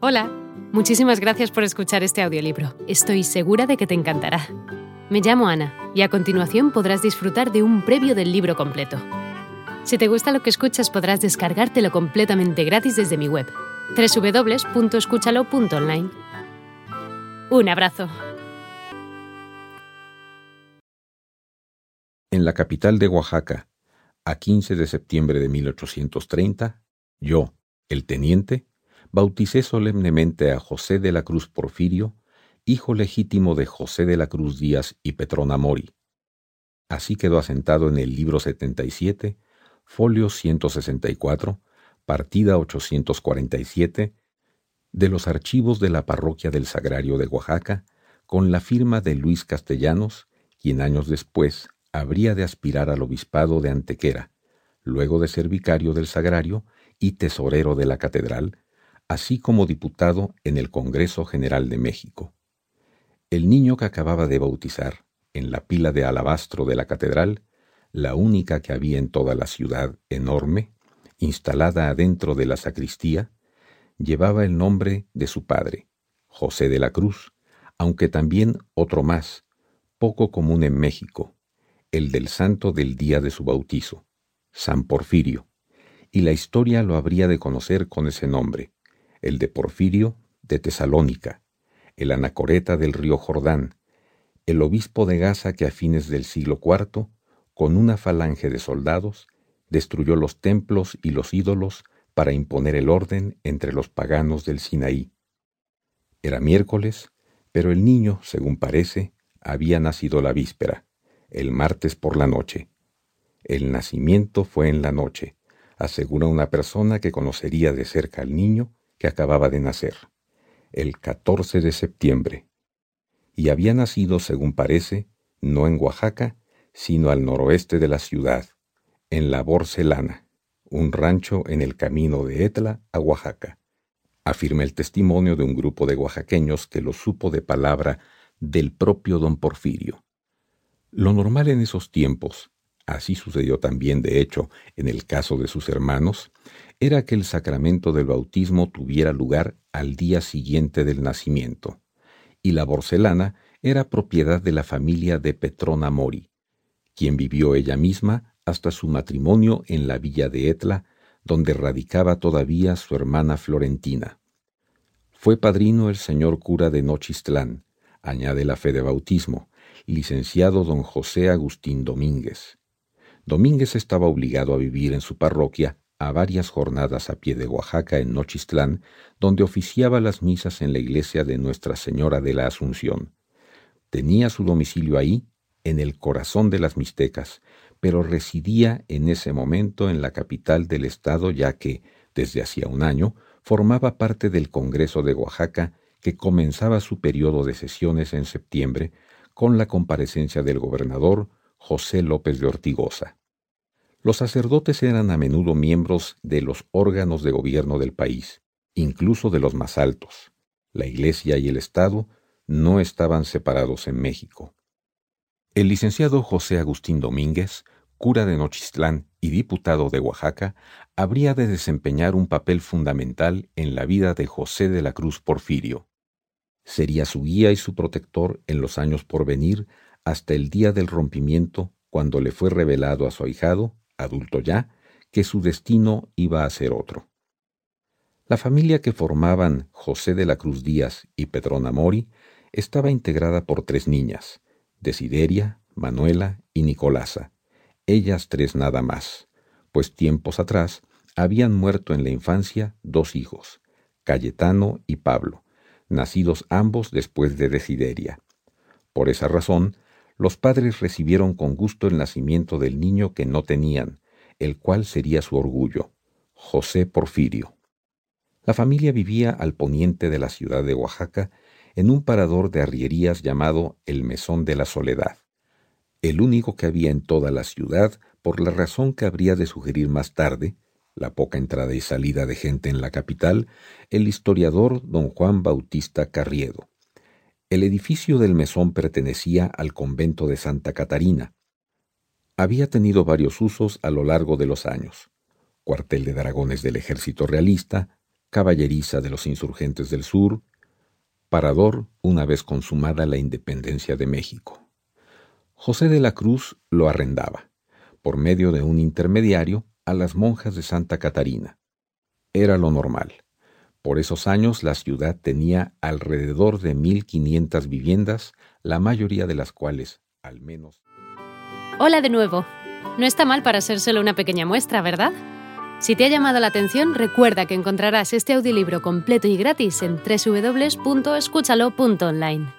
Hola, muchísimas gracias por escuchar este audiolibro. Estoy segura de que te encantará. Me llamo Ana y a continuación podrás disfrutar de un previo del libro completo. Si te gusta lo que escuchas podrás descargártelo completamente gratis desde mi web, www.escúchalo.online. Un abrazo. En la capital de Oaxaca, a 15 de septiembre de 1830, yo, el teniente, bauticé solemnemente a José de la Cruz Porfirio, hijo legítimo de José de la Cruz Díaz y Petrona Mori. Así quedó asentado en el libro 77, folio 164, partida 847, de los archivos de la parroquia del Sagrario de Oaxaca, con la firma de Luis Castellanos, quien años después habría de aspirar al obispado de Antequera, luego de ser vicario del Sagrario y tesorero de la catedral, así como diputado en el Congreso General de México. El niño que acababa de bautizar, en la pila de alabastro de la catedral, la única que había en toda la ciudad enorme, instalada adentro de la sacristía, llevaba el nombre de su padre, José de la Cruz, aunque también otro más, poco común en México, el del santo del día de su bautizo, San Porfirio, y la historia lo habría de conocer con ese nombre, el de Porfirio de Tesalónica, el anacoreta del río Jordán, el obispo de Gaza que a fines del siglo IV, con una falange de soldados, destruyó los templos y los ídolos para imponer el orden entre los paganos del Sinaí. Era miércoles, pero el niño, según parece, había nacido la víspera, el martes por la noche. El nacimiento fue en la noche, asegura una persona que conocería de cerca al niño que acababa de nacer, el 14 de septiembre, y había nacido, según parece, no en Oaxaca, sino al noroeste de la ciudad, en la Borcelana, un rancho en el camino de Etla a Oaxaca. Afirma el testimonio de un grupo de oaxaqueños que lo supo de palabra del propio don Porfirio. Lo normal en esos tiempos, así sucedió también de hecho en el caso de sus hermanos, era que el sacramento del bautismo tuviera lugar al día siguiente del nacimiento, y la borcelana era propiedad de la familia de Petrona Mori, quien vivió ella misma hasta su matrimonio en la villa de Etla, donde radicaba todavía su hermana Florentina. Fue padrino el señor cura de Nochistlán, añade la fe de bautismo, licenciado don José Agustín Domínguez. Domínguez estaba obligado a vivir en su parroquia a varias jornadas a pie de Oaxaca en Nochistlán, donde oficiaba las misas en la iglesia de Nuestra Señora de la Asunción. Tenía su domicilio ahí, en el corazón de las Mixtecas, pero residía en ese momento en la capital del estado ya que, desde hacía un año, formaba parte del Congreso de Oaxaca que comenzaba su periodo de sesiones en septiembre con la comparecencia del gobernador José López de Ortigosa. Los sacerdotes eran a menudo miembros de los órganos de gobierno del país, incluso de los más altos. La Iglesia y el Estado no estaban separados en México. El licenciado José Agustín Domínguez, cura de Nochistlán y diputado de Oaxaca, habría de desempeñar un papel fundamental en la vida de José de la Cruz Porfirio. Sería su guía y su protector en los años por venir hasta el día del rompimiento, cuando le fue revelado a su ahijado adulto ya, que su destino iba a ser otro. La familia que formaban José de la Cruz Díaz y Petrona Mori estaba integrada por tres niñas, Desideria, Manuela y Nicolasa, ellas tres nada más, pues tiempos atrás habían muerto en la infancia dos hijos, Cayetano y Pablo, nacidos ambos después de Desideria. Por esa razón, los padres recibieron con gusto el nacimiento del niño que no tenían, el cual sería su orgullo, José Porfirio. La familia vivía al poniente de la ciudad de Oaxaca, en un parador de arrierías llamado el Mesón de la Soledad, el único que había en toda la ciudad por la razón que habría de sugerir más tarde, la poca entrada y salida de gente en la capital, el historiador don Juan Bautista Carriedo. El edificio del mesón pertenecía al convento de Santa Catarina. Había tenido varios usos a lo largo de los años. Cuartel de dragones del ejército realista, caballeriza de los insurgentes del sur, parador una vez consumada la independencia de México. José de la Cruz lo arrendaba, por medio de un intermediario, a las monjas de Santa Catarina. Era lo normal. Por esos años la ciudad tenía alrededor de 1.500 viviendas, la mayoría de las cuales, al menos... Hola de nuevo. No está mal para ser solo una pequeña muestra, ¿verdad? Si te ha llamado la atención, recuerda que encontrarás este audiolibro completo y gratis en www.escúchalo.online.